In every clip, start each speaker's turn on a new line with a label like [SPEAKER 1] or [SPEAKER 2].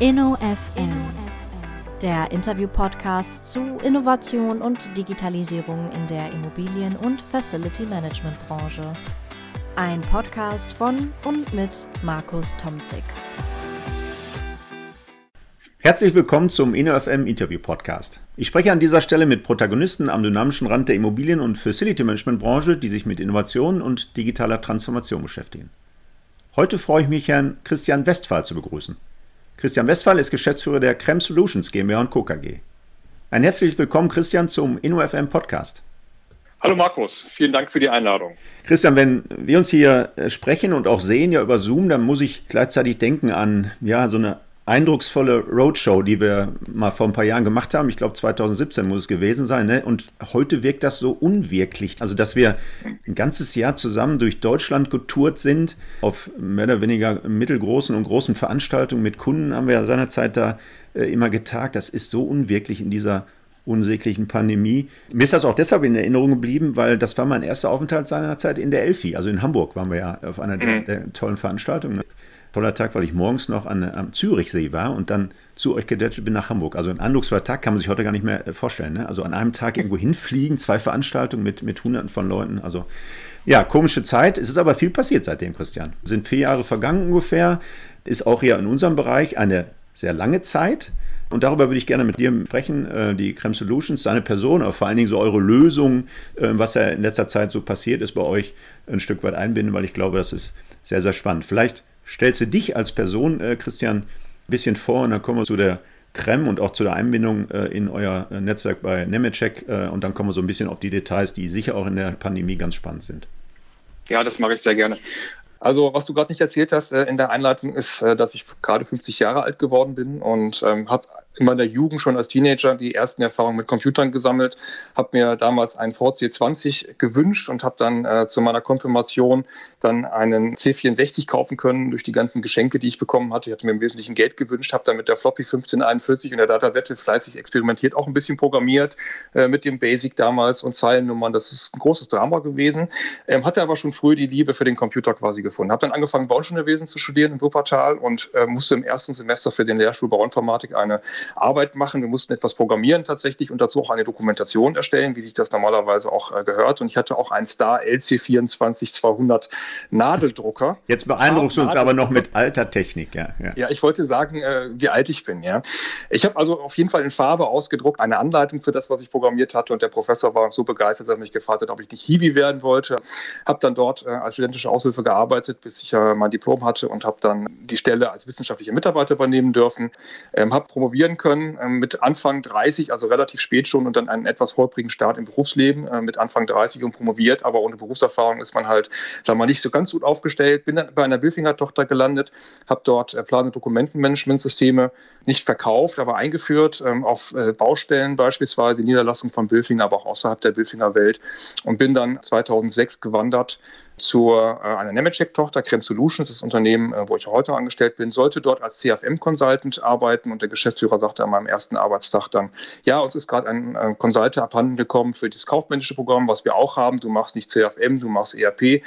[SPEAKER 1] InnoFM, der Interview-Podcast zu Innovation und Digitalisierung in der Immobilien- und Facility-Management-Branche. Ein Podcast von und mit Markus Tomzig.
[SPEAKER 2] Herzlich willkommen zum InnoFM Interview Podcast. Ich spreche an dieser Stelle mit Protagonisten am dynamischen Rand der Immobilien- und Facility Management Branche, die sich mit Innovation und digitaler Transformation beschäftigen. Heute freue ich mich, Herrn Christian Westphal zu begrüßen. Christian Westphal ist Geschäftsführer der Creme Solutions GmbH und Co. KG. Ein herzliches Willkommen, Christian, zum InnoFM Podcast.
[SPEAKER 3] Hallo Markus, vielen Dank für die Einladung.
[SPEAKER 2] Christian, wenn wir uns hier sprechen und auch sehen ja über Zoom, dann muss ich gleichzeitig denken an ja so eine eindrucksvolle Roadshow, die wir mal vor ein paar Jahren gemacht haben. Ich glaube 2017 muss es gewesen sein. Ne? Und heute wirkt das so unwirklich. Also dass wir ein ganzes Jahr zusammen durch Deutschland getourt sind, auf mehr oder weniger mittelgroßen und großen Veranstaltungen mit Kunden haben wir ja seinerzeit da äh, immer getagt. Das ist so unwirklich in dieser unsäglichen Pandemie. Mir ist das auch deshalb in Erinnerung geblieben, weil das war mein erster Aufenthalt seinerzeit in der Elfi. Also in Hamburg waren wir ja auf einer der, mhm. der tollen Veranstaltungen toller Tag, weil ich morgens noch an, am Zürichsee war und dann zu euch gedetscht bin nach Hamburg. Also ein eindrucksvoller Tag kann man sich heute gar nicht mehr äh, vorstellen. Ne? Also an einem Tag irgendwo hinfliegen, zwei Veranstaltungen mit, mit Hunderten von Leuten. Also ja, komische Zeit. Es ist aber viel passiert seitdem, Christian. Es sind vier Jahre vergangen ungefähr. Ist auch hier in unserem Bereich eine sehr lange Zeit. Und darüber würde ich gerne mit dir sprechen, äh, die Creme Solutions, deine Person, aber vor allen Dingen so eure Lösung, äh, was ja in letzter Zeit so passiert ist bei euch, ein Stück weit einbinden, weil ich glaube, das ist sehr, sehr spannend. Vielleicht stellst du dich als Person, äh, Christian, ein bisschen vor und dann kommen wir zu der Creme und auch zu der Einbindung äh, in euer äh, Netzwerk bei Nemetschek äh, und dann kommen wir so ein bisschen auf die Details, die sicher auch in der Pandemie ganz spannend sind.
[SPEAKER 3] Ja, das mache ich sehr gerne. Also, was du gerade nicht erzählt hast äh, in der Einleitung, ist, dass ich gerade 50 Jahre alt geworden bin und ähm, habe in meiner Jugend schon als Teenager die ersten Erfahrungen mit Computern gesammelt, habe mir damals einen VC 20 gewünscht und habe dann äh, zu meiner Konfirmation dann einen C64 kaufen können durch die ganzen Geschenke, die ich bekommen hatte. Ich hatte mir im Wesentlichen Geld gewünscht, habe dann mit der Floppy 1541 und der Datasette fleißig experimentiert, auch ein bisschen programmiert äh, mit dem Basic damals und Zeilennummern. Das ist ein großes Drama gewesen. Ähm, hatte aber schon früh die Liebe für den Computer quasi gefunden. Habe dann angefangen, Bauingenieurwesen zu studieren in Wuppertal und äh, musste im ersten Semester für den Lehrstuhl Bauinformatik eine Arbeit machen. Wir mussten etwas programmieren tatsächlich und dazu auch eine Dokumentation erstellen, wie sich das normalerweise auch äh, gehört. Und ich hatte auch einen Star LC24200 Nadeldrucker.
[SPEAKER 2] Jetzt beeindruckst du uns aber noch mit alter Technik, ja.
[SPEAKER 3] Ja, ja ich wollte sagen, äh, wie alt ich bin, ja. Ich habe also auf jeden Fall in Farbe ausgedruckt, eine Anleitung für das, was ich programmiert hatte. Und der Professor war so begeistert, dass er mich gefragt hat, ob ich nicht Hiwi werden wollte. Habe dann dort äh, als studentische Aushilfe gearbeitet, bis ich mein Diplom hatte und habe dann die Stelle als wissenschaftlicher Mitarbeiter übernehmen dürfen. Ähm, habe promovieren können äh, mit Anfang 30, also relativ spät schon und dann einen etwas holprigen Start im Berufsleben äh, mit Anfang 30 und promoviert, aber ohne Berufserfahrung ist man halt, sagen wir mal, nicht so ganz gut aufgestellt. Bin dann bei einer Billfinger-Tochter gelandet, habe dort äh, Plan- und Dokumentenmanagementsysteme nicht verkauft, aber eingeführt ähm, auf äh, Baustellen beispielsweise, Niederlassung von Billfinger, aber auch außerhalb der Billfinger Welt und bin dann 2006 gewandert zu äh, einer Nemetschek-Tochter, Creme Solutions, das Unternehmen, äh, wo ich heute angestellt bin, sollte dort als CFM-Consultant arbeiten und der Geschäftsführer sagte an meinem ersten Arbeitstag dann, ja, uns ist gerade ein äh, Consultant abhanden gekommen für das kaufmännische Programm, was wir auch haben. Du machst nicht CFM, du machst ERP.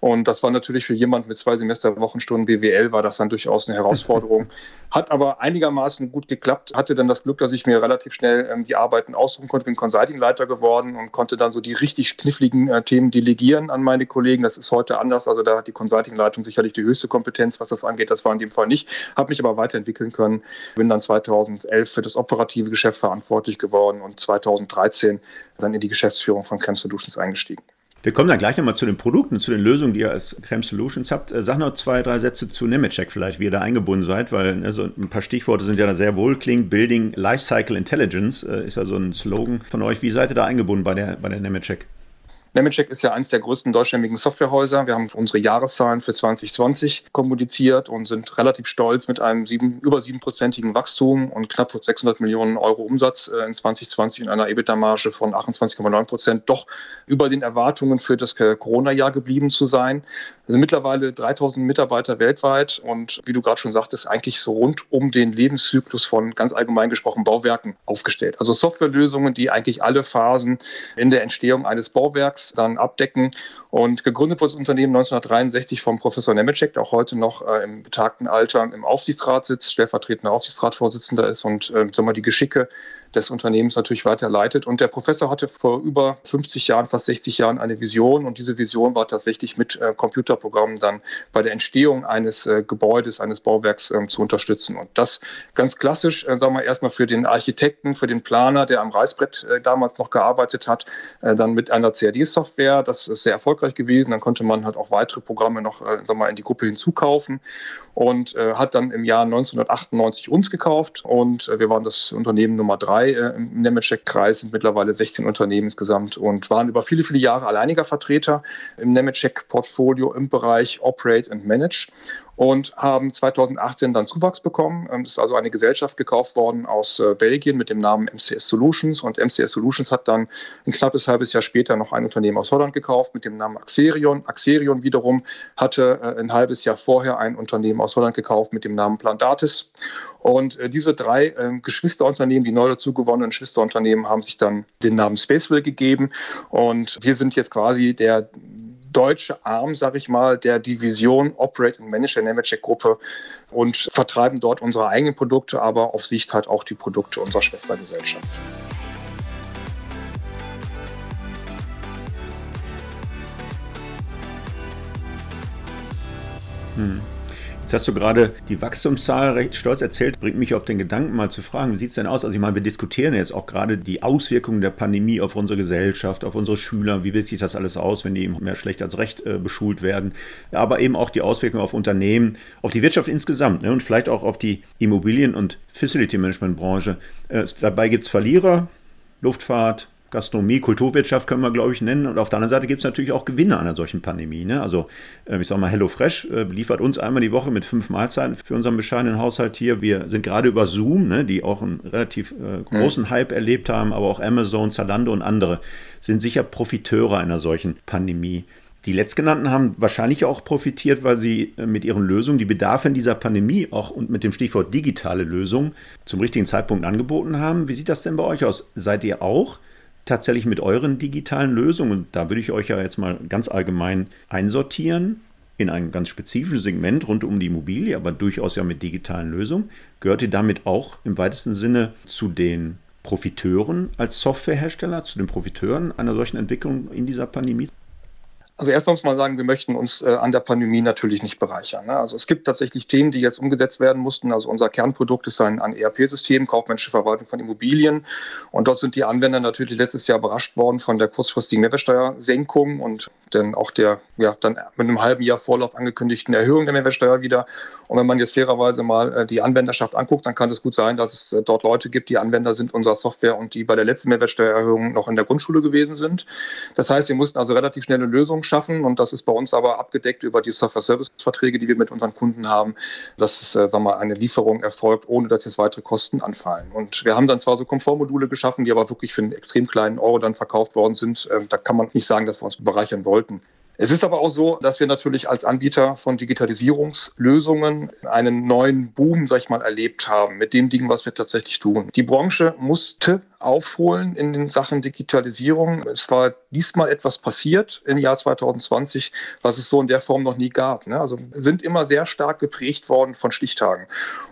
[SPEAKER 3] Und das war natürlich für jemanden mit zwei Semester Wochenstunden BWL war das dann durchaus eine Herausforderung. Hat aber einigermaßen gut geklappt. Hatte dann das Glück, dass ich mir relativ schnell ähm, die Arbeiten aussuchen konnte. Bin Consulting-Leiter geworden und konnte dann so die richtig kniffligen äh, Themen delegieren an meine Kollegen. Das ist heute anders. Also da hat die Consulting-Leitung sicherlich die höchste Kompetenz, was das angeht. Das war in dem Fall nicht. Habe mich aber weiterentwickeln können. Bin dann 2011 für das operative Geschäft verantwortlich geworden und 2013 dann in die Geschäftsführung von Creme Solutions eingestiegen.
[SPEAKER 2] Wir kommen dann gleich nochmal zu den Produkten, zu den Lösungen, die ihr als Creme Solutions habt. Äh, sag noch zwei, drei Sätze zu Nemetschek vielleicht, wie ihr da eingebunden seid, weil also ein paar Stichworte sind ja da sehr wohlklingend. Building Lifecycle Intelligence äh, ist ja so ein Slogan von euch. Wie seid ihr da eingebunden bei der, bei der Nemetschek?
[SPEAKER 3] Nemetschek ist ja eines der größten deutschstämmigen Softwarehäuser. Wir haben unsere Jahreszahlen für 2020 kommuniziert und sind relativ stolz mit einem sieben, über siebenprozentigen Wachstum und knapp 600 Millionen Euro Umsatz äh, in 2020 und einer EBITDA-Marge von 28,9 Prozent doch über den Erwartungen für das Corona-Jahr geblieben zu sein. Sind mittlerweile 3000 Mitarbeiter weltweit und wie du gerade schon sagtest, eigentlich so rund um den Lebenszyklus von ganz allgemein gesprochen Bauwerken aufgestellt. Also Softwarelösungen, die eigentlich alle Phasen in der Entstehung eines Bauwerks Bauwerks dann abdecken. Und gegründet wurde das Unternehmen 1963 vom Professor Nemecek, der auch heute noch äh, im betagten Alter im Aufsichtsrat sitzt, stellvertretender Aufsichtsratsvorsitzender ist und äh, sagen wir, die Geschicke des Unternehmens natürlich weiterleitet. Und der Professor hatte vor über 50 Jahren, fast 60 Jahren eine Vision und diese Vision war tatsächlich mit äh, Computerprogrammen dann bei der Entstehung eines äh, Gebäudes, eines Bauwerks äh, zu unterstützen. Und das ganz klassisch, äh, sagen wir erstmal für den Architekten, für den Planer, der am Reißbrett äh, damals noch gearbeitet hat, äh, dann mit einer CAD-Software. Das ist sehr erfolgreich gewesen. Dann konnte man halt auch weitere Programme noch äh, sagen wir, in die Gruppe hinzukaufen und hat dann im Jahr 1998 uns gekauft und wir waren das Unternehmen Nummer drei äh, im Nemetschek-Kreis, sind mittlerweile 16 Unternehmen insgesamt und waren über viele, viele Jahre alleiniger Vertreter im Nemetschek-Portfolio im Bereich Operate and Manage und haben 2018 dann Zuwachs bekommen. Ähm, das ist also eine Gesellschaft gekauft worden aus äh, Belgien mit dem Namen MCS Solutions und MCS Solutions hat dann ein knappes halbes Jahr später noch ein Unternehmen aus Holland gekauft mit dem Namen Axerion. Axerion wiederum hatte äh, ein halbes Jahr vorher ein Unternehmen aus Holland gekauft mit dem Namen Plandatis. Und äh, diese drei Geschwisterunternehmen, die neu dazu gewonnenen Geschwisterunternehmen, haben sich dann den Namen Spaceville gegeben. Und wir sind jetzt quasi der deutsche Arm, sage ich mal, der Division Operate and Manage der Nemetschek Gruppe und vertreiben dort unsere eigenen Produkte, aber auf Sicht halt auch die Produkte unserer Schwestergesellschaft.
[SPEAKER 2] Hm. Jetzt hast du gerade die Wachstumszahl recht stolz erzählt, bringt mich auf den Gedanken mal zu fragen, wie sieht es denn aus? Also ich meine, wir diskutieren jetzt auch gerade die Auswirkungen der Pandemie auf unsere Gesellschaft, auf unsere Schüler, wie wirkt sich das alles aus, wenn die mehr schlecht als recht äh, beschult werden, aber eben auch die Auswirkungen auf Unternehmen, auf die Wirtschaft insgesamt ne? und vielleicht auch auf die Immobilien- und Facility-Management-Branche. Äh, dabei gibt es Verlierer, Luftfahrt, Gastronomie, Kulturwirtschaft können wir, glaube ich, nennen. Und auf der anderen Seite gibt es natürlich auch Gewinne einer solchen Pandemie. Ne? Also, äh, ich sage mal, HelloFresh äh, liefert uns einmal die Woche mit fünf Mahlzeiten für unseren bescheidenen Haushalt hier. Wir sind gerade über Zoom, ne, die auch einen relativ äh, großen mhm. Hype erlebt haben, aber auch Amazon, Zalando und andere sind sicher Profiteure einer solchen Pandemie. Die letztgenannten haben wahrscheinlich auch profitiert, weil sie äh, mit ihren Lösungen die Bedarfe in dieser Pandemie auch und mit dem Stichwort digitale Lösung zum richtigen Zeitpunkt angeboten haben. Wie sieht das denn bei euch aus? Seid ihr auch tatsächlich mit euren digitalen Lösungen, da würde ich euch ja jetzt mal ganz allgemein einsortieren, in ein ganz spezifisches Segment rund um die Immobilie, aber durchaus ja mit digitalen Lösungen, gehört ihr damit auch im weitesten Sinne zu den Profiteuren als Softwarehersteller, zu den Profiteuren einer solchen Entwicklung in dieser Pandemie?
[SPEAKER 3] Also erstmal muss man sagen, wir möchten uns äh, an der Pandemie natürlich nicht bereichern. Ne? Also es gibt tatsächlich Themen, die jetzt umgesetzt werden mussten. Also unser Kernprodukt ist ein, ein ERP-System, kaufmännische Verwaltung von Immobilien. Und dort sind die Anwender natürlich letztes Jahr überrascht worden von der kurzfristigen Mehrwertsteuersenkung und dann auch der ja dann mit einem halben Jahr Vorlauf angekündigten Erhöhung der Mehrwertsteuer wieder. Und wenn man jetzt fairerweise mal äh, die Anwenderschaft anguckt, dann kann es gut sein, dass es äh, dort Leute gibt, die Anwender sind unserer Software und die bei der letzten Mehrwertsteuererhöhung noch in der Grundschule gewesen sind. Das heißt, wir mussten also relativ schnell eine Lösung schaffen und das ist bei uns aber abgedeckt über die Software-Service-Verträge, die wir mit unseren Kunden haben, dass äh, sagen wir, eine Lieferung erfolgt, ohne dass jetzt weitere Kosten anfallen. Und wir haben dann zwar so Komfortmodule geschaffen, die aber wirklich für einen extrem kleinen Euro dann verkauft worden sind. Ähm, da kann man nicht sagen, dass wir uns bereichern wollten. Es ist aber auch so, dass wir natürlich als Anbieter von Digitalisierungslösungen einen neuen Boom, sag ich mal, erlebt haben mit dem Ding, was wir tatsächlich tun. Die Branche musste aufholen in den Sachen Digitalisierung. Es war diesmal etwas passiert im Jahr 2020, was es so in der Form noch nie gab. Ne? Also sind immer sehr stark geprägt worden von Stichtagen.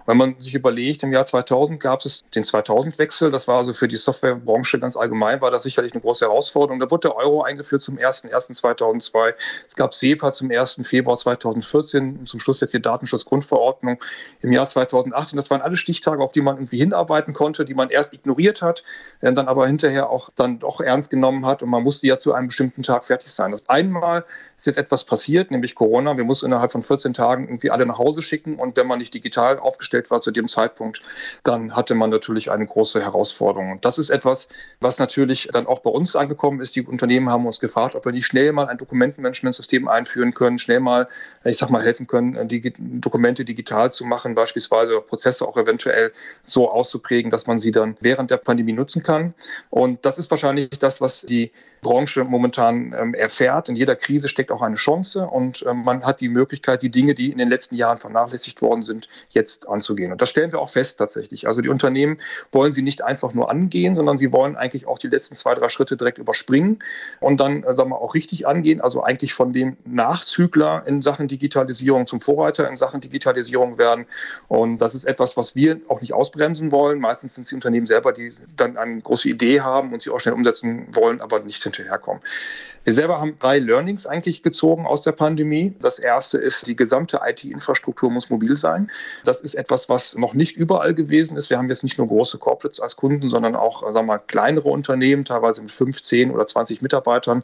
[SPEAKER 3] wenn man sich überlegt, im Jahr 2000 gab es den 2000-Wechsel. Das war also für die Softwarebranche ganz allgemein, war das sicherlich eine große Herausforderung. Da wurde der Euro eingeführt zum 01.01.2002. Es gab SEPA zum 1. Februar 2014 und zum Schluss jetzt die Datenschutzgrundverordnung im Jahr 2018. Das waren alle Stichtage, auf die man irgendwie hinarbeiten konnte, die man erst ignoriert hat, dann aber hinterher auch dann doch ernst genommen hat und man musste ja zu einem bestimmten Tag fertig sein. Also einmal ist jetzt etwas passiert, nämlich Corona. Wir mussten innerhalb von 14 Tagen irgendwie alle nach Hause schicken. Und wenn man nicht digital aufgestellt war zu dem Zeitpunkt, dann hatte man natürlich eine große Herausforderung. Und das ist etwas, was natürlich dann auch bei uns angekommen ist. Die Unternehmen haben uns gefragt, ob wir nicht schnell mal ein Dokumentenmanagementsystem einführen können, schnell mal, ich sag mal, helfen können, die Dokumente digital zu machen, beispielsweise Prozesse auch eventuell so auszuprägen, dass man sie dann während der Pandemie nutzen nutzen kann. Und das ist wahrscheinlich das, was die Branche momentan ähm, erfährt. In jeder Krise steckt auch eine Chance und ähm, man hat die Möglichkeit, die Dinge, die in den letzten Jahren vernachlässigt worden sind, jetzt anzugehen. Und das stellen wir auch fest tatsächlich. Also die Unternehmen wollen sie nicht einfach nur angehen, sondern sie wollen eigentlich auch die letzten zwei, drei Schritte direkt überspringen und dann, äh, sagen wir, auch richtig angehen. Also eigentlich von dem Nachzügler in Sachen Digitalisierung zum Vorreiter in Sachen Digitalisierung werden. Und das ist etwas, was wir auch nicht ausbremsen wollen. Meistens sind es die Unternehmen selber, die dann eine große Idee haben und sie auch schnell umsetzen wollen, aber nicht hinterherkommen. Wir selber haben drei Learnings eigentlich gezogen aus der Pandemie. Das erste ist, die gesamte IT-Infrastruktur muss mobil sein. Das ist etwas, was noch nicht überall gewesen ist. Wir haben jetzt nicht nur große Corporates als Kunden, sondern auch, sagen wir mal, kleinere Unternehmen, teilweise mit 15 oder 20 Mitarbeitern.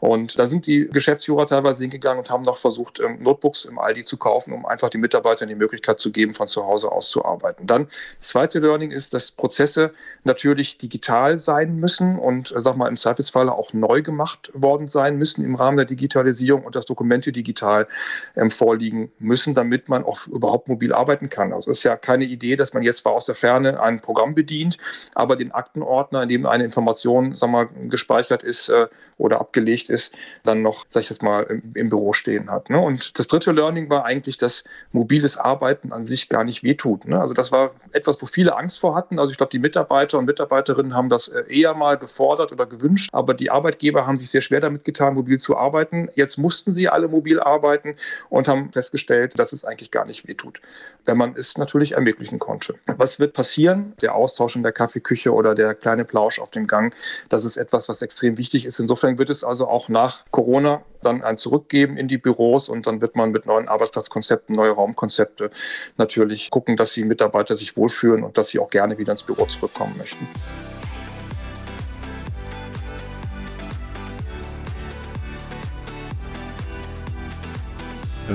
[SPEAKER 3] Und da sind die Geschäftsführer teilweise hingegangen und haben noch versucht, ähm, Notebooks im Aldi zu kaufen, um einfach die Mitarbeitern die Möglichkeit zu geben, von zu Hause aus zu arbeiten. Dann das zweite Learning ist, dass Prozesse natürlich digital sein müssen und, äh, sag mal, im Zweifelsfalle auch neu gemacht worden sein müssen im Rahmen der Digitalisierung und dass Dokumente digital ähm, vorliegen müssen, damit man auch überhaupt mobil arbeiten kann. Also es ist ja keine Idee, dass man jetzt zwar aus der Ferne ein Programm bedient, aber den Aktenordner, in dem eine Information, sag mal, gespeichert ist äh, oder abgelegt ist, dann noch, sag ich jetzt mal, im, im Büro stehen hat. Ne? Und das dritte Learning war eigentlich, dass mobiles Arbeiten an sich gar nicht wehtut. Ne? Also das war etwas, wo viele Angst vor hatten. Also ich glaube, die Mitarbeiter und Mitarbeiterinnen haben das äh, eher mal gefordert oder gewünscht, aber die Arbeitgeber haben sich sehr schwer damit getan, mobil zu arbeiten. Jetzt mussten sie alle mobil arbeiten und haben festgestellt, dass es eigentlich gar nicht wehtut, wenn man es natürlich ermöglichen konnte. Was wird passieren? Der Austausch in der Kaffeeküche oder der kleine Plausch auf dem Gang, das ist etwas, was extrem wichtig ist. Insofern wird es also auch auch nach Corona dann ein Zurückgeben in die Büros und dann wird man mit neuen Arbeitsplatzkonzepten, neue Raumkonzepte natürlich gucken, dass die Mitarbeiter sich wohlfühlen und dass sie auch gerne wieder ins Büro zurückkommen möchten.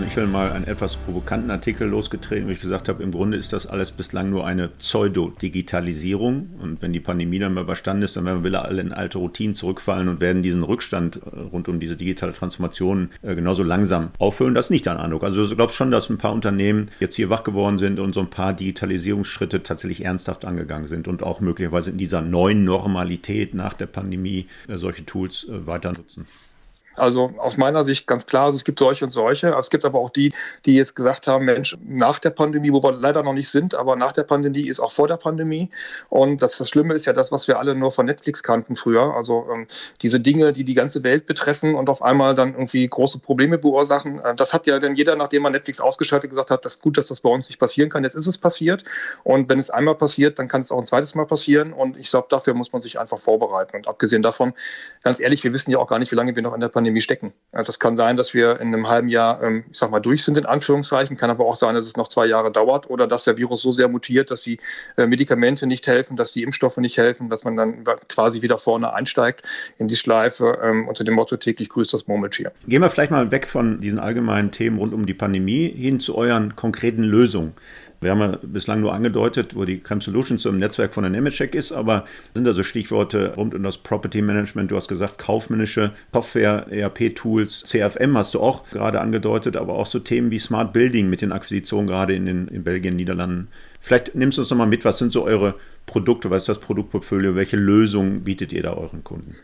[SPEAKER 2] Ich habe mal einen etwas provokanten Artikel losgetreten, wo ich gesagt habe, im Grunde ist das alles bislang nur eine Pseudo-Digitalisierung. Und wenn die Pandemie dann mal überstanden ist, dann werden wir alle in alte Routinen zurückfallen und werden diesen Rückstand äh, rund um diese digitale Transformation äh, genauso langsam aufhören. Das ist nicht dein Eindruck. Also du glaubst schon, dass ein paar Unternehmen jetzt hier wach geworden sind und so ein paar Digitalisierungsschritte tatsächlich ernsthaft angegangen sind und auch möglicherweise in dieser neuen Normalität nach der Pandemie äh, solche Tools weiter nutzen.
[SPEAKER 3] Also aus meiner Sicht ganz klar, also es gibt solche und solche. Es gibt aber auch die, die jetzt gesagt haben, Mensch, nach der Pandemie, wo wir leider noch nicht sind, aber nach der Pandemie ist auch vor der Pandemie. Und das, das Schlimme ist ja das, was wir alle nur von Netflix kannten früher. Also ähm, diese Dinge, die die ganze Welt betreffen und auf einmal dann irgendwie große Probleme beursachen. Äh, das hat ja dann jeder, nachdem man Netflix ausgeschaltet gesagt hat, das ist gut, dass das bei uns nicht passieren kann. Jetzt ist es passiert. Und wenn es einmal passiert, dann kann es auch ein zweites Mal passieren. Und ich glaube, dafür muss man sich einfach vorbereiten. Und abgesehen davon, ganz ehrlich, wir wissen ja auch gar nicht, wie lange wir noch in der Pandemie Pandemie stecken. Also es kann sein, dass wir in einem halben Jahr, ähm, ich sag mal, durch sind in Anführungszeichen, kann aber auch sein, dass es noch zwei Jahre dauert oder dass der Virus so sehr mutiert, dass die äh, Medikamente nicht helfen, dass die Impfstoffe nicht helfen, dass man dann quasi wieder vorne einsteigt in die Schleife ähm, unter dem Motto täglich grüßt das Murmeltier.
[SPEAKER 2] Gehen wir vielleicht mal weg von diesen allgemeinen Themen rund um die Pandemie hin zu euren konkreten Lösungen. Wir haben ja bislang nur angedeutet, wo die Creme Solutions so im Netzwerk von der Nemetschek ist, aber sind also Stichworte rund um das Property Management. Du hast gesagt, kaufmännische Software, ERP-Tools, CFM hast du auch gerade angedeutet, aber auch so Themen wie Smart Building mit den Akquisitionen gerade in, den, in Belgien, Niederlanden. Vielleicht nimmst du uns nochmal mit, was sind so eure Produkte, was ist das Produktportfolio, welche Lösungen bietet ihr da euren Kunden?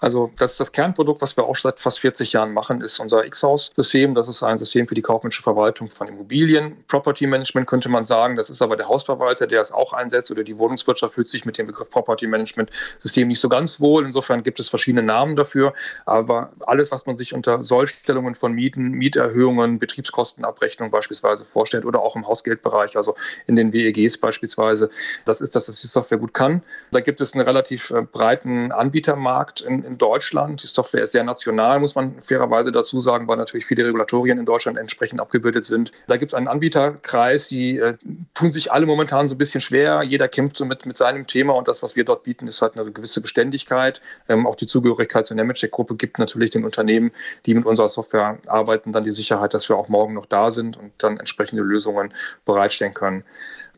[SPEAKER 3] Also das, das Kernprodukt, was wir auch seit fast 40 Jahren machen, ist unser X-Haus-System. Das ist ein System für die kaufmännische Verwaltung von Immobilien. Property Management könnte man sagen, das ist aber der Hausverwalter, der es auch einsetzt oder die Wohnungswirtschaft fühlt sich mit dem Begriff Property Management System nicht so ganz wohl. Insofern gibt es verschiedene Namen dafür. Aber alles, was man sich unter Sollstellungen von Mieten, Mieterhöhungen, Betriebskostenabrechnung beispielsweise vorstellt oder auch im Hausgeldbereich, also in den WEGs beispielsweise, das ist das, was die Software gut kann. Da gibt es einen relativ äh, breiten Anbietermarkt in, in Deutschland. Die Software ist sehr national, muss man fairerweise dazu sagen, weil natürlich viele Regulatorien in Deutschland entsprechend abgebildet sind. Da gibt es einen Anbieterkreis, die äh, tun sich alle momentan so ein bisschen schwer. Jeder kämpft so mit, mit seinem Thema und das, was wir dort bieten, ist halt eine gewisse Beständigkeit. Ähm, auch die Zugehörigkeit zur Nemetschek-Gruppe gibt natürlich den Unternehmen, die mit unserer Software arbeiten, dann die Sicherheit, dass wir auch morgen noch da sind und dann entsprechende Lösungen bereitstellen können.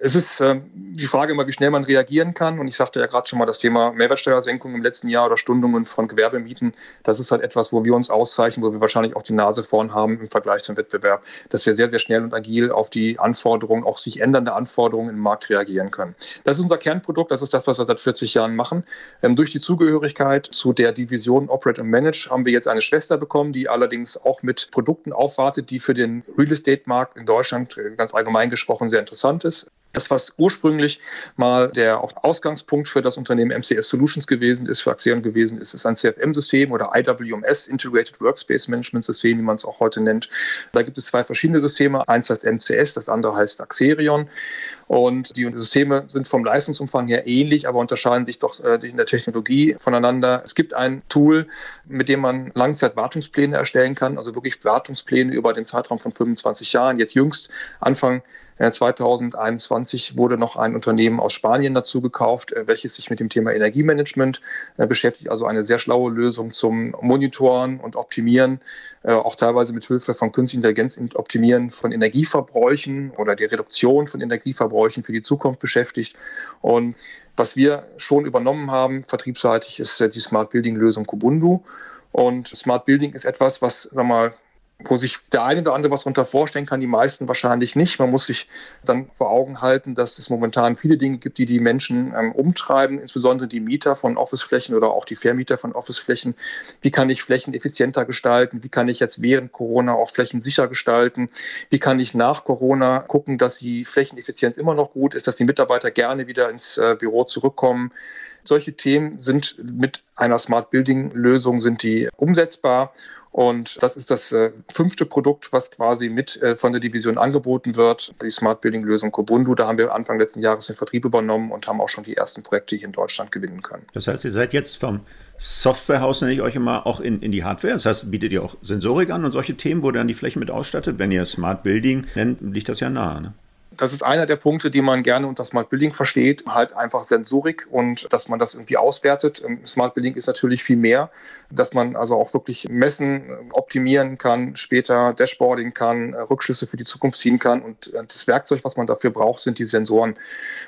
[SPEAKER 3] Es ist äh, die Frage immer, wie schnell man reagieren kann. Und ich sagte ja gerade schon mal das Thema Mehrwertsteuersenkung im letzten Jahr oder Stundungen von Gewerbemieten. Das ist halt etwas, wo wir uns auszeichnen, wo wir wahrscheinlich auch die Nase vorn haben im Vergleich zum Wettbewerb, dass wir sehr, sehr schnell und agil auf die Anforderungen, auch sich ändernde Anforderungen im Markt reagieren können. Das ist unser Kernprodukt. Das ist das, was wir seit 40 Jahren machen. Ähm, durch die Zugehörigkeit zu der Division Operate and Manage haben wir jetzt eine Schwester bekommen, die allerdings auch mit Produkten aufwartet, die für den Real Estate-Markt in Deutschland äh, ganz allgemein gesprochen sehr interessant ist. Das, was ursprünglich mal der Ausgangspunkt für das Unternehmen MCS Solutions gewesen ist, für Axion gewesen ist, ist ein CFM-System oder IWMS, Integrated Workspace Management System, wie man es auch heute nennt. Da gibt es zwei verschiedene Systeme. Eins heißt MCS, das andere heißt Axerion. Und die Systeme sind vom Leistungsumfang her ähnlich, aber unterscheiden sich doch äh, in der Technologie voneinander. Es gibt ein Tool, mit dem man Langzeitwartungspläne erstellen kann, also wirklich Wartungspläne über den Zeitraum von 25 Jahren. Jetzt jüngst, Anfang 2021 wurde noch ein Unternehmen aus Spanien dazu gekauft, äh, welches sich mit dem Thema Energiemanagement äh, beschäftigt. Also eine sehr schlaue Lösung zum Monitoren und Optimieren, äh, auch teilweise mit Hilfe von Künstlicher Intelligenz Optimieren von Energieverbräuchen oder die Reduktion von Energieverbräuchen für die Zukunft beschäftigt. Und was wir schon übernommen haben, vertriebsseitig, ist die Smart Building Lösung Kubundu. Und Smart Building ist etwas, was, sag mal, wo sich der eine oder andere was darunter vorstellen kann, die meisten wahrscheinlich nicht. Man muss sich dann vor Augen halten, dass es momentan viele Dinge gibt, die die Menschen ähm, umtreiben, insbesondere die Mieter von Officeflächen oder auch die Vermieter von Officeflächen. Wie kann ich Flächen effizienter gestalten? Wie kann ich jetzt während Corona auch Flächen sicher gestalten? Wie kann ich nach Corona gucken, dass die Flächeneffizienz immer noch gut ist, dass die Mitarbeiter gerne wieder ins äh, Büro zurückkommen? Solche Themen sind mit einer Smart Building Lösung sind die umsetzbar und das ist das äh, fünfte Produkt, was quasi mit äh, von der Division angeboten wird, die Smart Building Lösung Kobundu. Da haben wir Anfang letzten Jahres den Vertrieb übernommen und haben auch schon die ersten Projekte hier in Deutschland gewinnen können.
[SPEAKER 2] Das heißt, ihr seid jetzt vom Softwarehaus, nenne ich euch immer, auch in, in die Hardware. Das heißt, bietet ihr auch Sensorik an und solche Themen, wo dann die Flächen mit ausstattet. Wenn ihr Smart Building nennt, liegt das ja nahe. Ne?
[SPEAKER 3] Das ist einer der Punkte, die man gerne unter Smart Building versteht, halt einfach Sensorik und dass man das irgendwie auswertet. Ähm, Smart Building ist natürlich viel mehr, dass man also auch wirklich messen, optimieren kann, später Dashboarding kann, äh, Rückschlüsse für die Zukunft ziehen kann und äh, das Werkzeug, was man dafür braucht, sind die Sensoren.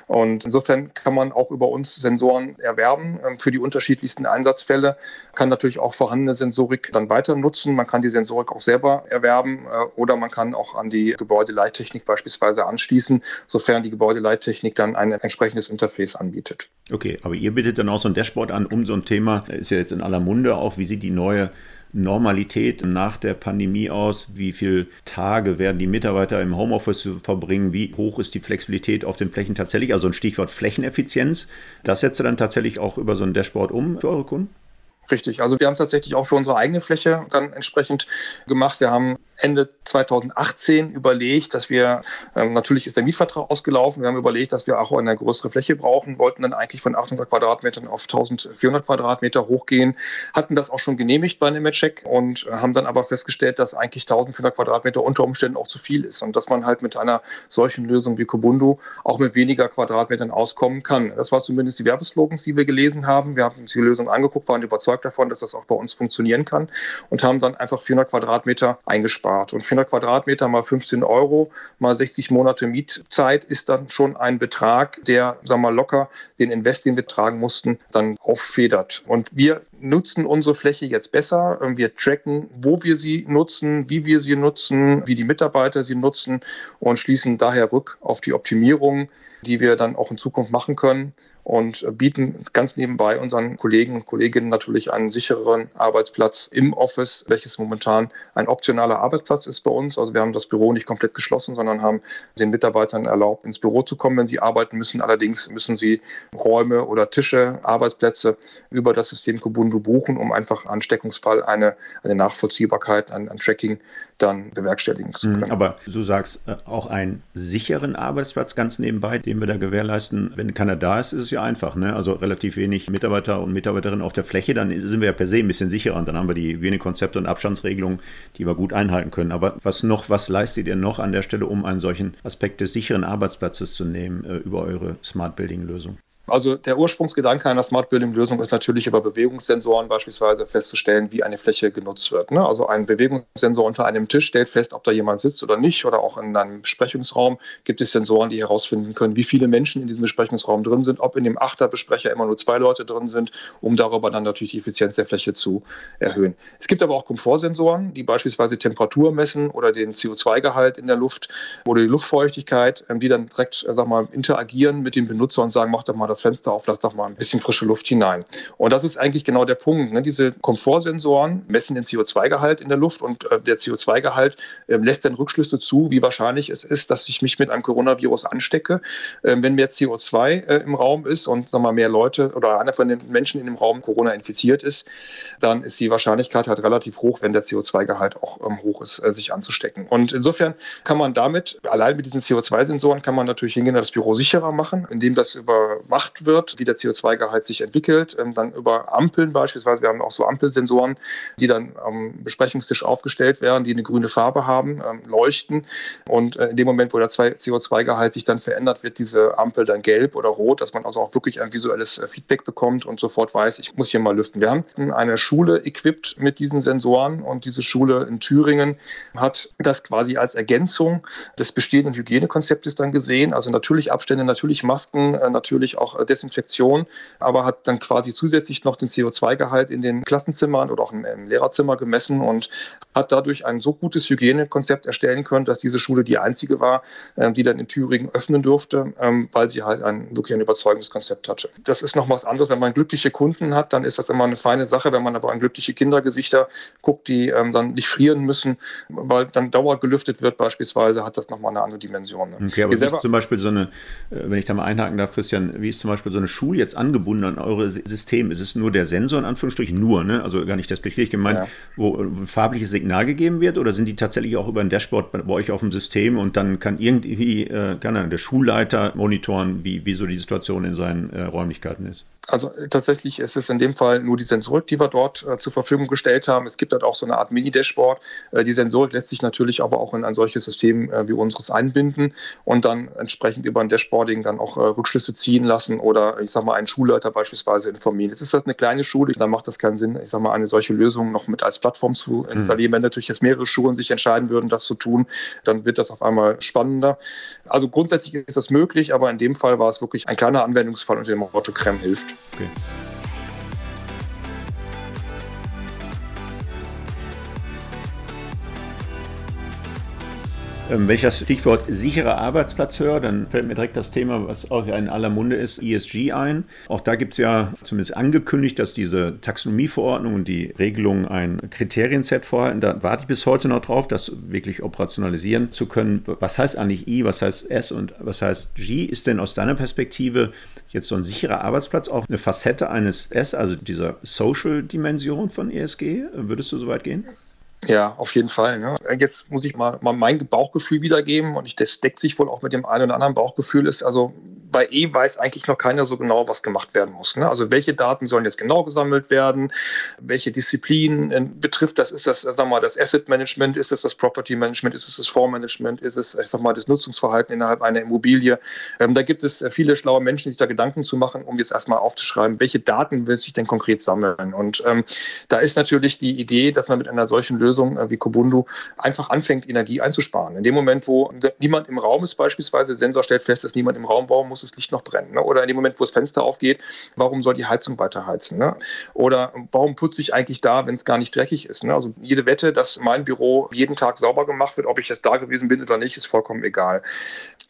[SPEAKER 3] Und insofern kann man auch über uns Sensoren erwerben ähm, für die unterschiedlichsten Einsatzfälle, kann natürlich auch vorhandene Sensorik dann weiter nutzen. Man kann die Sensorik auch selber erwerben äh, oder man kann auch an die Gebäudeleittechnik beispielsweise anschließen anschließen, sofern die Gebäudeleittechnik dann ein entsprechendes Interface anbietet.
[SPEAKER 2] Okay, aber ihr bietet dann auch so ein Dashboard an, um so ein Thema, ist ja jetzt in aller Munde auch, wie sieht die neue Normalität nach der Pandemie aus? Wie viele Tage werden die Mitarbeiter im Homeoffice verbringen? Wie hoch ist die Flexibilität auf den Flächen tatsächlich? Also ein Stichwort Flächeneffizienz. Das setzt ihr dann tatsächlich auch über so ein Dashboard um für eure Kunden?
[SPEAKER 3] Richtig, also wir haben es tatsächlich auch für unsere eigene Fläche dann entsprechend gemacht. Wir haben Ende 2018 überlegt, dass wir, ähm, natürlich ist der Mietvertrag ausgelaufen, wir haben überlegt, dass wir auch eine größere Fläche brauchen, wollten dann eigentlich von 800 Quadratmetern auf 1400 Quadratmeter hochgehen, hatten das auch schon genehmigt bei Nemetschek und haben dann aber festgestellt, dass eigentlich 1400 Quadratmeter unter Umständen auch zu viel ist und dass man halt mit einer solchen Lösung wie Kubundu auch mit weniger Quadratmetern auskommen kann. Das war zumindest die Werbeslogans, die wir gelesen haben. Wir haben uns die Lösung angeguckt, waren überzeugt davon, dass das auch bei uns funktionieren kann und haben dann einfach 400 Quadratmeter eingespart gespart. Und 400 Quadratmeter mal 15 Euro mal 60 Monate Mietzeit ist dann schon ein Betrag, der, sagen wir mal, locker den Invest, den wir tragen mussten, dann auffedert. Und wir nutzen unsere Fläche jetzt besser. Wir tracken, wo wir sie nutzen, wie wir sie nutzen, wie die Mitarbeiter sie nutzen und schließen daher rück auf die Optimierung, die wir dann auch in Zukunft machen können und bieten ganz nebenbei unseren Kollegen und Kolleginnen natürlich einen sichereren Arbeitsplatz im Office, welches momentan ein optionaler Arbeitsplatz ist bei uns. Also wir haben das Büro nicht komplett geschlossen, sondern haben den Mitarbeitern erlaubt, ins Büro zu kommen, wenn sie arbeiten müssen. Allerdings müssen sie Räume oder Tische, Arbeitsplätze über das System Kubundu buchen, um einfach Ansteckungsfall eine, eine Nachvollziehbarkeit, ein, ein Tracking dann bewerkstelligen zu mhm, können.
[SPEAKER 2] Aber du sagst äh, auch einen sicheren Arbeitsplatz ganz nebenbei, den wir da gewährleisten. Wenn keiner da ist, ist es ja einfach. Ne? Also relativ wenig Mitarbeiter und Mitarbeiterinnen auf der Fläche, dann sind wir ja per se ein bisschen sicherer und dann haben wir die Hygienekonzepte und Abstandsregelungen, die wir gut einhalten können. Aber was noch, was leistet ihr noch an der Stelle, um einen solchen Aspekt des sicheren Arbeitsplatzes zu nehmen äh, über eure Smart Building Lösung?
[SPEAKER 3] Also der Ursprungsgedanke einer Smart Building Lösung ist natürlich über Bewegungssensoren beispielsweise festzustellen, wie eine Fläche genutzt wird. Ne? Also ein Bewegungssensor unter einem Tisch stellt fest, ob da jemand sitzt oder nicht oder auch in einem Besprechungsraum gibt es Sensoren, die herausfinden können, wie viele Menschen in diesem Besprechungsraum drin sind, ob in dem Achterbesprecher immer nur zwei Leute drin sind, um darüber dann natürlich die Effizienz der Fläche zu erhöhen. Es gibt aber auch Komfortsensoren, die beispielsweise Temperatur messen oder den CO2-Gehalt in der Luft oder die Luftfeuchtigkeit, ähm, die dann direkt, äh, sag mal, interagieren mit dem Benutzer und sagen, mach doch mal das das Fenster auf, lass doch mal ein bisschen frische Luft hinein. Und das ist eigentlich genau der Punkt. Ne? Diese Komfortsensoren messen den CO2-Gehalt in der Luft und äh, der CO2-Gehalt äh, lässt dann Rückschlüsse zu, wie wahrscheinlich es ist, dass ich mich mit einem Coronavirus anstecke. Äh, wenn mehr CO2 äh, im Raum ist und sagen wir, mehr Leute oder einer von den Menschen in dem Raum Corona infiziert ist, dann ist die Wahrscheinlichkeit halt relativ hoch, wenn der CO2-Gehalt auch ähm, hoch ist, äh, sich anzustecken. Und insofern kann man damit, allein mit diesen CO2-Sensoren, kann man natürlich hingehen und das Büro sicherer machen, indem das überwacht überwacht wird, wie der CO2-Gehalt sich entwickelt. Ähm, dann über Ampeln beispielsweise, wir haben auch so Ampelsensoren, die dann am Besprechungstisch aufgestellt werden, die eine grüne Farbe haben, ähm, leuchten. Und äh, in dem Moment, wo der CO2-Gehalt sich dann verändert, wird diese Ampel dann gelb oder rot, dass man also auch wirklich ein visuelles äh, Feedback bekommt und sofort weiß, ich muss hier mal lüften. Wir haben eine Schule equipped mit diesen Sensoren und diese Schule in Thüringen hat das quasi als Ergänzung des bestehenden Hygienekonzeptes dann gesehen. Also natürlich Abstände, natürlich Masken, äh, natürlich auch Desinfektion, aber hat dann quasi zusätzlich noch den CO2-Gehalt in den Klassenzimmern oder auch im, im Lehrerzimmer gemessen und hat dadurch ein so gutes Hygienekonzept erstellen können, dass diese Schule die einzige war, ähm, die dann in Thüringen öffnen durfte, ähm, weil sie halt ein wirklich ein überzeugendes Konzept hatte. Das ist noch was anderes. Wenn man glückliche Kunden hat, dann ist das immer eine feine Sache. Wenn man aber an glückliche Kindergesichter guckt, die ähm, dann nicht frieren müssen, weil dann dauernd gelüftet wird beispielsweise, hat das nochmal eine andere Dimension.
[SPEAKER 2] Ne? Okay, aber wie ist zum Beispiel so eine, äh, wenn ich da mal einhaken darf, Christian, wie ist zum Beispiel so eine Schule jetzt angebunden an eure Systeme? Ist es nur der Sensor in Anführungsstrichen? Nur, ne? Also gar nicht das despektierlich gemeint, ja. wo ein farbliches Signal gegeben wird? Oder sind die tatsächlich auch über ein Dashboard bei, bei euch auf dem System und dann kann irgendwie äh, kann der Schulleiter monitoren, wie, wie so die Situation in seinen äh, Räumlichkeiten ist?
[SPEAKER 3] Also äh, tatsächlich ist es in dem Fall nur die Sensorik, die wir dort äh, zur Verfügung gestellt haben. Es gibt dort auch so eine Art Mini-Dashboard. Äh, die Sensorik lässt sich natürlich aber auch in ein solches System äh, wie unseres einbinden und dann entsprechend über ein Dashboarding dann auch äh, Rückschlüsse ziehen lassen oder ich sage mal einen Schulleiter beispielsweise informieren. Jetzt ist das eine kleine Schule, dann macht das keinen Sinn, ich sage mal eine solche Lösung noch mit als Plattform zu mhm. installieren. Mhm. Wenn natürlich jetzt mehrere Schulen sich entscheiden würden, das zu tun, dann wird das auf einmal spannender. Also grundsätzlich ist das möglich, aber in dem Fall war es wirklich ein kleiner Anwendungsfall unter dem Motto Creme hilft.
[SPEAKER 2] Okay. Wenn ich das Stichwort sicherer Arbeitsplatz höre, dann fällt mir direkt das Thema, was auch in aller Munde ist, ESG ein. Auch da gibt es ja zumindest angekündigt, dass diese Taxonomieverordnung und die Regelung ein Kriterienset vorhalten. Da warte ich bis heute noch drauf, das wirklich operationalisieren zu können. Was heißt eigentlich I, was heißt S und was heißt G? Ist denn aus deiner Perspektive jetzt so ein sicherer Arbeitsplatz auch eine Facette eines S, also dieser Social-Dimension von ESG? Würdest du so weit gehen?
[SPEAKER 3] Ja, auf jeden Fall. Ne? Jetzt muss ich mal, mal mein Bauchgefühl wiedergeben und ich, das deckt sich wohl auch mit dem einen oder anderen Bauchgefühl. Ist also bei E weiß eigentlich noch keiner so genau, was gemacht werden muss. Ne? Also welche Daten sollen jetzt genau gesammelt werden, welche Disziplinen äh, betrifft das? Ist das, sag mal, das Asset Management, ist es das Property Management, ist es das Fondsmanagement, ist es, ich sag mal, das Nutzungsverhalten innerhalb einer Immobilie? Ähm, da gibt es äh, viele schlaue Menschen, die sich da Gedanken zu machen, um jetzt erstmal aufzuschreiben, welche Daten will sich denn konkret sammeln? Und ähm, da ist natürlich die Idee, dass man mit einer solchen Lösung äh, wie Kobundu einfach anfängt, Energie einzusparen. In dem Moment, wo niemand im Raum ist, beispielsweise, Sensor stellt fest, dass niemand im Raum bauen muss, das Licht noch brennen. Ne? Oder in dem Moment, wo das Fenster aufgeht, warum soll die Heizung weiter heizen? Ne? Oder warum putze ich eigentlich da, wenn es gar nicht dreckig ist? Ne? Also jede Wette, dass mein Büro jeden Tag sauber gemacht wird, ob ich jetzt da gewesen bin oder nicht, ist vollkommen egal.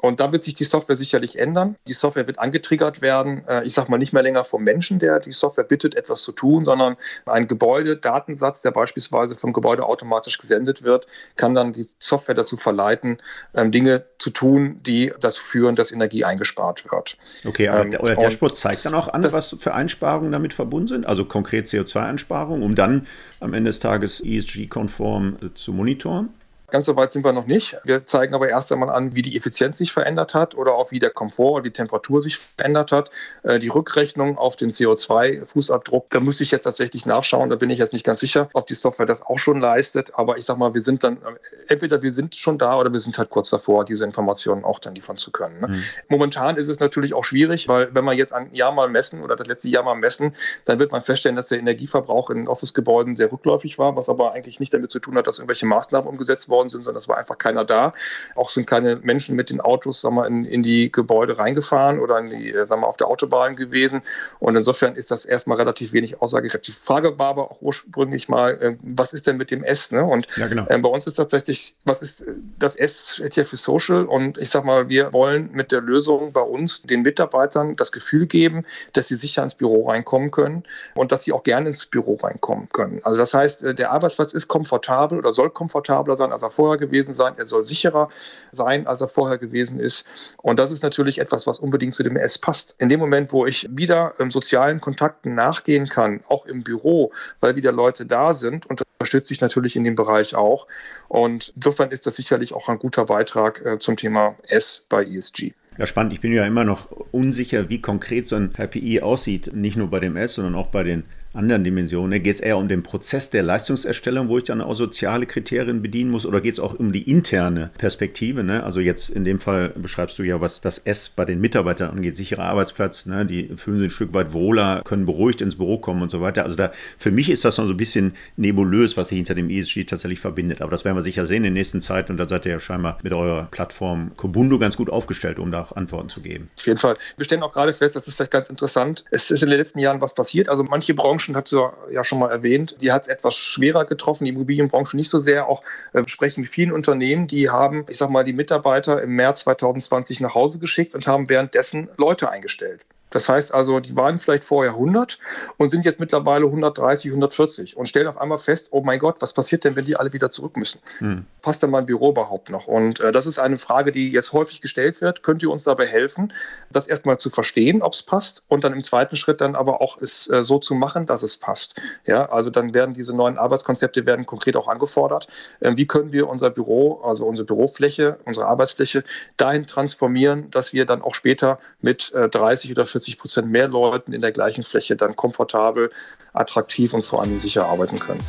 [SPEAKER 3] Und da wird sich die Software sicherlich ändern. Die Software wird angetriggert werden. Äh, ich sage mal nicht mehr länger vom Menschen, der die Software bittet, etwas zu tun, sondern ein Gebäudedatensatz, der beispielsweise vom Gebäude automatisch gesendet wird, kann dann die Software dazu verleiten, ähm, Dinge zu tun, die dazu führen, dass Energie eingespart wird.
[SPEAKER 2] Okay, aber ähm, euer Dashboard zeigt dann auch an, was für Einsparungen damit verbunden sind, also konkret CO2-Einsparungen, um dann am Ende des Tages ESG-konform zu monitoren?
[SPEAKER 3] Ganz so weit sind wir noch nicht. Wir zeigen aber erst einmal an, wie die Effizienz sich verändert hat oder auch wie der Komfort oder die Temperatur sich verändert hat. Äh, die Rückrechnung auf den CO2-Fußabdruck, da müsste ich jetzt tatsächlich nachschauen. Da bin ich jetzt nicht ganz sicher, ob die Software das auch schon leistet. Aber ich sag mal, wir sind dann, äh, entweder wir sind schon da oder wir sind halt kurz davor, diese Informationen auch dann liefern zu können. Ne? Mhm. Momentan ist es natürlich auch schwierig, weil wenn wir jetzt ein Jahr mal messen oder das letzte Jahr mal messen, dann wird man feststellen, dass der Energieverbrauch in Office-Gebäuden sehr rückläufig war, was aber eigentlich nicht damit zu tun hat, dass irgendwelche Maßnahmen umgesetzt worden sind, sondern es war einfach keiner da. Auch sind keine Menschen mit den Autos sagen wir, in, in die Gebäude reingefahren oder in die, sagen wir, auf der Autobahn gewesen. Und insofern ist das erstmal relativ wenig aussagekräftig. Die Frage war aber auch ursprünglich mal, äh, was ist denn mit dem S? Ne? Und ja, genau. äh, bei uns ist tatsächlich, was ist das S steht hier für Social? Und ich sag mal, wir wollen mit der Lösung bei uns den Mitarbeitern das Gefühl geben, dass sie sicher ins Büro reinkommen können und dass sie auch gerne ins Büro reinkommen können. Also das heißt, äh, der Arbeitsplatz ist komfortabel oder soll komfortabler sein, als er vorher gewesen sein. Er soll sicherer sein, als er vorher gewesen ist. Und das ist natürlich etwas, was unbedingt zu dem S passt. In dem Moment, wo ich wieder ähm, sozialen Kontakten nachgehen kann, auch im Büro, weil wieder Leute da sind, unterstütze ich natürlich in dem Bereich auch. Und insofern ist das sicherlich auch ein guter Beitrag äh, zum Thema S bei ESG.
[SPEAKER 2] Ja, spannend. Ich bin ja immer noch unsicher, wie konkret so ein KPI aussieht. Nicht nur bei dem S, sondern auch bei den anderen Dimensionen? Geht es eher um den Prozess der Leistungserstellung, wo ich dann auch soziale Kriterien bedienen muss, oder geht es auch um die interne Perspektive? Ne? Also jetzt in dem Fall beschreibst du ja, was das S bei den Mitarbeitern angeht, sicherer Arbeitsplatz, ne? die fühlen sich ein Stück weit wohler, können beruhigt ins Büro kommen und so weiter. Also da, für mich ist das noch so ein bisschen nebulös, was sich hinter dem ESG tatsächlich verbindet. Aber das werden wir sicher sehen in der nächsten Zeit und da seid ihr ja scheinbar mit eurer Plattform Kobundo ganz gut aufgestellt, um da auch Antworten zu geben.
[SPEAKER 3] Auf jeden Fall. Wir stellen auch gerade fest, das ist vielleicht ganz interessant. Es ist in den letzten Jahren was passiert. Also manche Branchen Branchen, hat sie ja schon mal erwähnt, die hat es etwas schwerer getroffen, die Immobilienbranche nicht so sehr. Auch äh, sprechen mit vielen Unternehmen, die haben, ich sag mal, die Mitarbeiter im März 2020 nach Hause geschickt und haben währenddessen Leute eingestellt. Das heißt also, die waren vielleicht vorher 100 und sind jetzt mittlerweile 130, 140 und stellen auf einmal fest, oh mein Gott, was passiert denn, wenn die alle wieder zurück müssen? Hm. Passt denn mein Büro überhaupt noch? Und äh, das ist eine Frage, die jetzt häufig gestellt wird. Könnt ihr uns dabei helfen, das erstmal zu verstehen, ob es passt und dann im zweiten Schritt dann aber auch es äh, so zu machen, dass es passt? Ja, also dann werden diese neuen Arbeitskonzepte werden konkret auch angefordert. Äh, wie können wir unser Büro, also unsere Bürofläche, unsere Arbeitsfläche dahin transformieren, dass wir dann auch später mit 30 äh, oder 40 40 Prozent mehr Leuten in der gleichen Fläche dann komfortabel, attraktiv und vor allem sicher arbeiten können.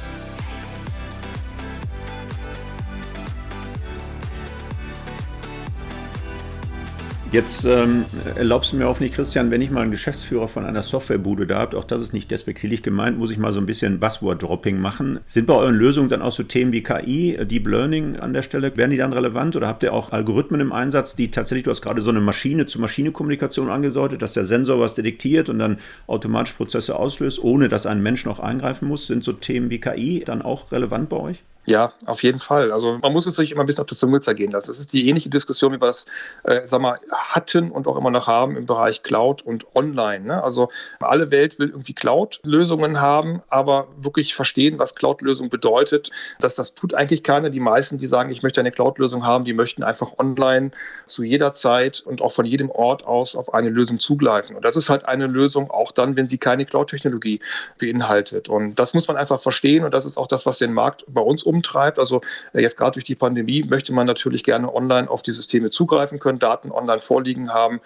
[SPEAKER 2] Jetzt ähm, erlaubst du mir hoffentlich, Christian, wenn ich mal einen Geschäftsführer von einer Softwarebude da habt, auch das ist nicht despektierlich gemeint, muss ich mal so ein bisschen Buzzword-Dropping machen. Sind bei euren Lösungen dann auch so Themen wie KI, Deep Learning an der Stelle, werden die dann relevant oder habt ihr auch Algorithmen im Einsatz, die tatsächlich, du hast gerade so eine Maschine-zu-Maschine-Kommunikation angedeutet, dass der Sensor was detektiert und dann automatisch Prozesse auslöst, ohne dass ein Mensch noch eingreifen muss? Sind so Themen wie KI dann auch relevant bei euch?
[SPEAKER 3] Ja, auf jeden Fall. Also man muss es sich immer ein bisschen auf der Zunge zergehen lassen. Das ist die ähnliche Diskussion, wie wir es äh, sag mal, hatten und auch immer noch haben im Bereich Cloud und Online. Ne? Also alle Welt will irgendwie Cloud-Lösungen haben, aber wirklich verstehen, was Cloud-Lösung bedeutet, dass das tut eigentlich keiner. Die meisten, die sagen, ich möchte eine Cloud-Lösung haben, die möchten einfach online zu jeder Zeit und auch von jedem Ort aus auf eine Lösung zugreifen. Und das ist halt eine Lösung auch dann, wenn sie keine Cloud-Technologie beinhaltet. Und das muss man einfach verstehen und das ist auch das, was den Markt bei uns um umtreibt. Also äh, jetzt gerade durch die Pandemie möchte man natürlich gerne online auf die Systeme zugreifen können, Daten online vorliegen haben.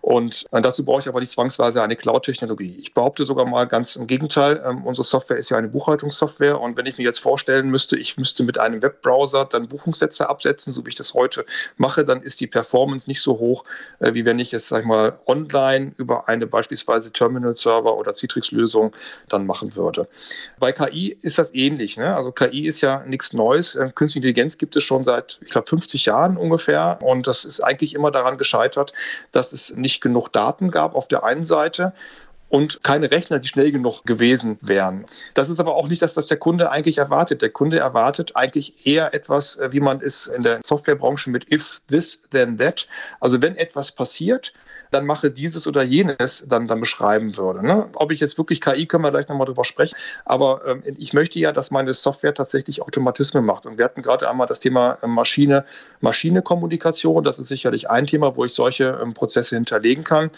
[SPEAKER 3] Und äh, dazu brauche ich aber nicht zwangsweise eine Cloud-Technologie. Ich behaupte sogar mal ganz im Gegenteil, ähm, unsere Software ist ja eine Buchhaltungssoftware. Und wenn ich mir jetzt vorstellen müsste, ich müsste mit einem Webbrowser dann Buchungssätze absetzen, so wie ich das heute mache, dann ist die Performance nicht so hoch, äh, wie wenn ich jetzt, sag ich mal, online über eine beispielsweise Terminal-Server oder Citrix-Lösung dann machen würde. Bei KI ist das ähnlich. Ne? Also KI ist ja nichts Neues. Ähm, Künstliche Intelligenz gibt es schon seit, ich glaube, 50 Jahren ungefähr. Und das ist eigentlich immer daran gescheitert, dass es nicht genug Daten gab auf der einen Seite und keine Rechner, die schnell genug gewesen wären. Das ist aber auch nicht das, was der Kunde eigentlich erwartet. Der Kunde erwartet eigentlich eher etwas, äh, wie man es in der Softwarebranche mit if this, then that. Also wenn etwas passiert, dann mache dieses oder jenes dann, dann beschreiben würde. Ne? Ob ich jetzt wirklich KI, können wir gleich nochmal drüber sprechen, aber ähm, ich möchte ja, dass meine Software tatsächlich Automatismen macht. Und wir hatten gerade einmal das Thema äh, Maschine, Maschine-Kommunikation. Das ist sicherlich ein Thema, wo ich solche ähm, Prozesse hinterlegen kann.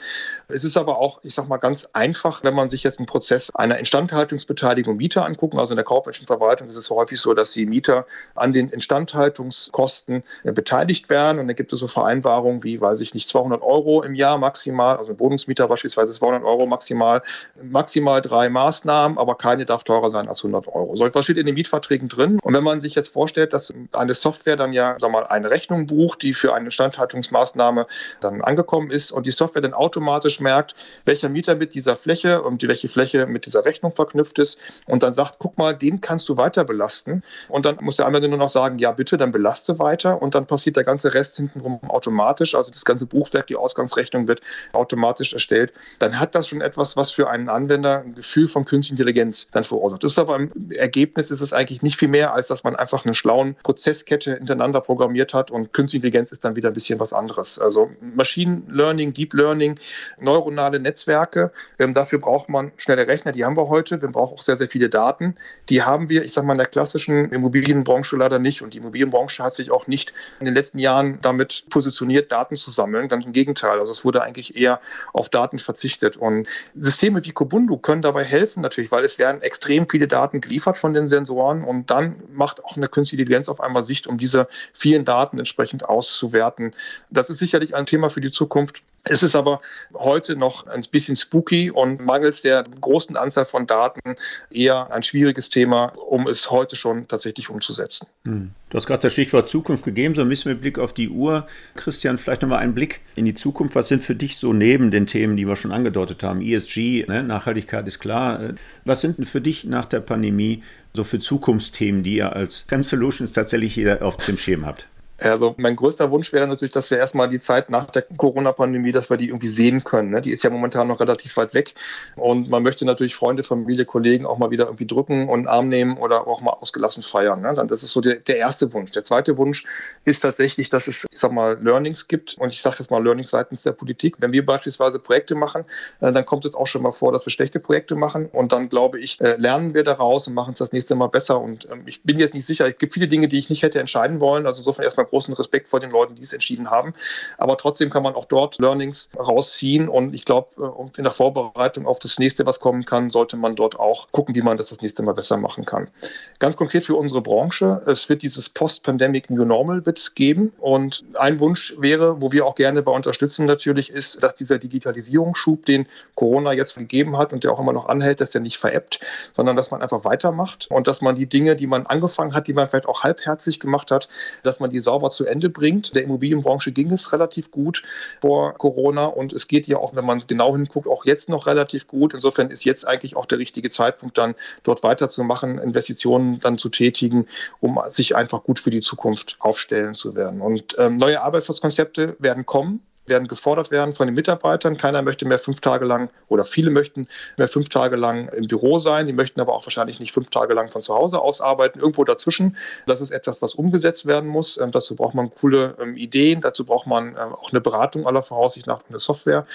[SPEAKER 3] Es ist aber auch, ich sag mal, ganz einfach, wenn man sich jetzt einen Prozess einer Instandhaltungsbeteiligung Mieter angucken. Also in der kaufmännischen Verwaltung ist es häufig so, dass die Mieter an den Instandhaltungskosten äh, beteiligt werden. Und dann gibt es so Vereinbarungen wie, weiß ich nicht, 200 Euro im Jahr maximal, also ein Wohnungsmieter beispielsweise 200 Euro maximal, maximal drei Maßnahmen, aber keine darf teurer sein als 100 Euro. So etwas steht in den Mietverträgen drin. Und wenn man sich jetzt vorstellt, dass eine Software dann ja, sag mal, eine Rechnung bucht, die für eine Instandhaltungsmaßnahme dann angekommen ist und die Software dann automatisch merkt, welcher Mieter mit dieser Fläche und welche Fläche mit dieser Rechnung verknüpft ist und dann sagt, guck mal, den kannst du weiter belasten. Und dann muss der Anwender nur noch sagen, ja bitte, dann belaste weiter und dann passiert der ganze Rest hintenrum automatisch. Also das ganze Buchwerk, die Ausgangsrechnung wird automatisch erstellt. Dann hat das schon etwas, was für einen Anwender ein Gefühl von künstlicher Intelligenz dann verursacht. Das ist aber im Ergebnis ist es eigentlich nicht viel mehr, als dass man einfach eine schlauen Prozesskette hintereinander programmiert hat und künstliche Intelligenz ist dann wieder ein bisschen was anderes. Also Machine Learning, Deep Learning, neuronale Netzwerke, ähm, dafür braucht man schnelle Rechner, die haben wir heute. Wir brauchen auch sehr, sehr viele Daten. Die haben wir, ich sage mal, in der klassischen Immobilienbranche leider nicht. Und die Immobilienbranche hat sich auch nicht in den letzten Jahren damit positioniert, Daten zu sammeln. Ganz im Gegenteil. Also es wurde eigentlich eher auf Daten verzichtet. Und Systeme wie Kobundu können dabei helfen natürlich, weil es werden extrem viele Daten geliefert von den Sensoren und dann macht auch eine künstliche Intelligenz auf einmal Sicht, um diese vielen Daten entsprechend auszuwerten. Das ist sicherlich ein Thema für die Zukunft. Es ist aber heute noch ein bisschen spooky und mangels der großen Anzahl von Daten eher ein schwieriges Thema, um es heute schon tatsächlich umzusetzen.
[SPEAKER 2] Hm. Du hast gerade das Stichwort Zukunft gegeben, so ein bisschen mit Blick auf die Uhr. Christian, vielleicht nochmal einen Blick in die Zukunft. Was sind für dich so neben den Themen, die wir schon angedeutet haben? ESG, ne? Nachhaltigkeit ist klar. Was sind denn für dich nach der Pandemie so für Zukunftsthemen, die ihr als Chem Solutions tatsächlich hier auf dem Schirm habt?
[SPEAKER 3] Also mein größter Wunsch wäre natürlich, dass wir erstmal die Zeit nach der Corona-Pandemie, dass wir die irgendwie sehen können. Ne? Die ist ja momentan noch relativ weit weg. Und man möchte natürlich Freunde, Familie, Kollegen auch mal wieder irgendwie drücken und Arm nehmen oder auch mal ausgelassen feiern. Ne? Das ist so der, der erste Wunsch. Der zweite Wunsch ist tatsächlich, dass es, ich sag mal, Learnings gibt. Und ich sage jetzt mal Learnings seitens der Politik. Wenn wir beispielsweise Projekte machen, äh, dann kommt es auch schon mal vor, dass wir schlechte Projekte machen. Und dann glaube ich, äh, lernen wir daraus und machen es das nächste Mal besser. Und ähm, ich bin jetzt nicht sicher, es gibt viele Dinge, die ich nicht hätte entscheiden wollen. Also insofern erstmal großen Respekt vor den Leuten, die es entschieden haben. Aber trotzdem kann man auch dort Learnings rausziehen. Und ich glaube, äh, in der Vorbereitung auf das nächste, was kommen kann, sollte man dort auch gucken, wie man das das nächste Mal besser machen kann. Ganz konkret für unsere Branche, es wird dieses Post-Pandemic New Normal wird geben. Und ein Wunsch wäre, wo wir auch gerne bei unterstützen natürlich, ist, dass dieser Digitalisierungsschub, den Corona jetzt gegeben hat und der auch immer noch anhält, dass der nicht veräppt, sondern dass man einfach weitermacht und dass man die Dinge, die man angefangen hat, die man vielleicht auch halbherzig gemacht hat, dass man die sauber zu Ende bringt. Der Immobilienbranche ging es relativ gut vor Corona und es geht ja auch, wenn man genau hinguckt, auch jetzt noch relativ gut. Insofern ist jetzt eigentlich auch der richtige Zeitpunkt, dann dort weiterzumachen, Investitionen dann zu tätigen, um sich einfach gut für die Zukunft aufstellen zu werden. Und ähm, neue Arbeitsplatzkonzepte werden kommen werden gefordert werden von den Mitarbeitern. Keiner möchte mehr fünf Tage lang oder viele möchten mehr fünf Tage lang im Büro sein. Die möchten aber auch wahrscheinlich nicht fünf Tage lang von zu Hause aus arbeiten. Irgendwo dazwischen. Das ist etwas, was umgesetzt werden muss. Ähm, dazu braucht man coole ähm, Ideen. Dazu braucht man ähm, auch eine Beratung aller Voraussicht nach eine Software.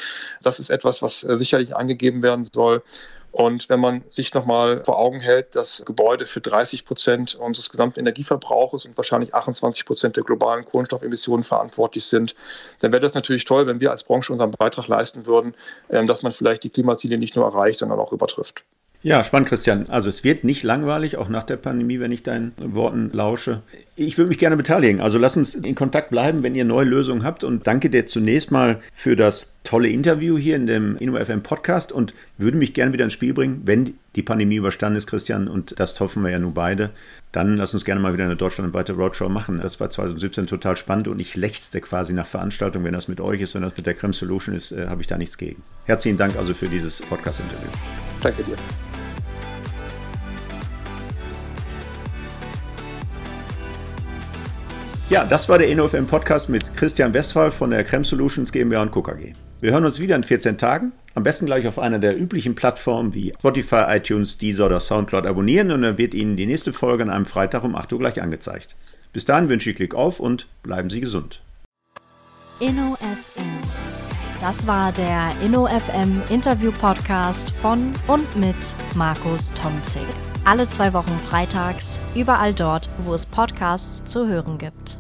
[SPEAKER 3] Das ist etwas, was äh, sicherlich angegeben werden soll. Und wenn man sich nochmal vor Augen hält, dass Gebäude für 30 Prozent unseres gesamten Energieverbrauches und wahrscheinlich 28 Prozent der globalen Kohlenstoffemissionen verantwortlich sind, dann wäre das natürlich toll, wenn wir als Branche unseren Beitrag leisten würden, ähm, dass man vielleicht die Klimaziele nicht nur erreicht, sondern auch übertrifft.
[SPEAKER 2] Ja, spannend, Christian. Also es wird nicht langweilig, auch nach der Pandemie, wenn ich deinen Worten lausche. Ich würde mich gerne beteiligen. Also lass uns in Kontakt bleiben, wenn ihr neue Lösungen habt. Und danke dir zunächst mal für das tolle Interview hier in dem InnoFM Podcast und würde mich gerne wieder ins Spiel bringen, wenn die Pandemie überstanden ist, Christian. Und das hoffen wir ja nun beide. Dann lass uns gerne mal wieder eine deutschlandweite Roadshow machen. Das war 2017 total spannend und ich lechzte quasi nach Veranstaltungen. Wenn das mit euch ist, wenn das mit der Creme Solution ist, äh, habe ich da nichts gegen. Herzlichen Dank also für dieses Podcast-Interview.
[SPEAKER 3] Danke dir.
[SPEAKER 2] Ja, das war der InnoFM Podcast mit Christian Westphal von der Creme Solutions GmbH und Co. Wir hören uns wieder in 14 Tagen. Am besten gleich auf einer der üblichen Plattformen wie Spotify, iTunes, Deezer oder Soundcloud abonnieren und dann wird Ihnen die nächste Folge an einem Freitag um 8 Uhr gleich angezeigt. Bis dahin wünsche ich Klick auf und bleiben Sie gesund.
[SPEAKER 1] InnoFM. Das war der InnoFM Interview Podcast von und mit Markus Tomzig. Alle zwei Wochen freitags, überall dort, wo es Podcasts zu hören gibt.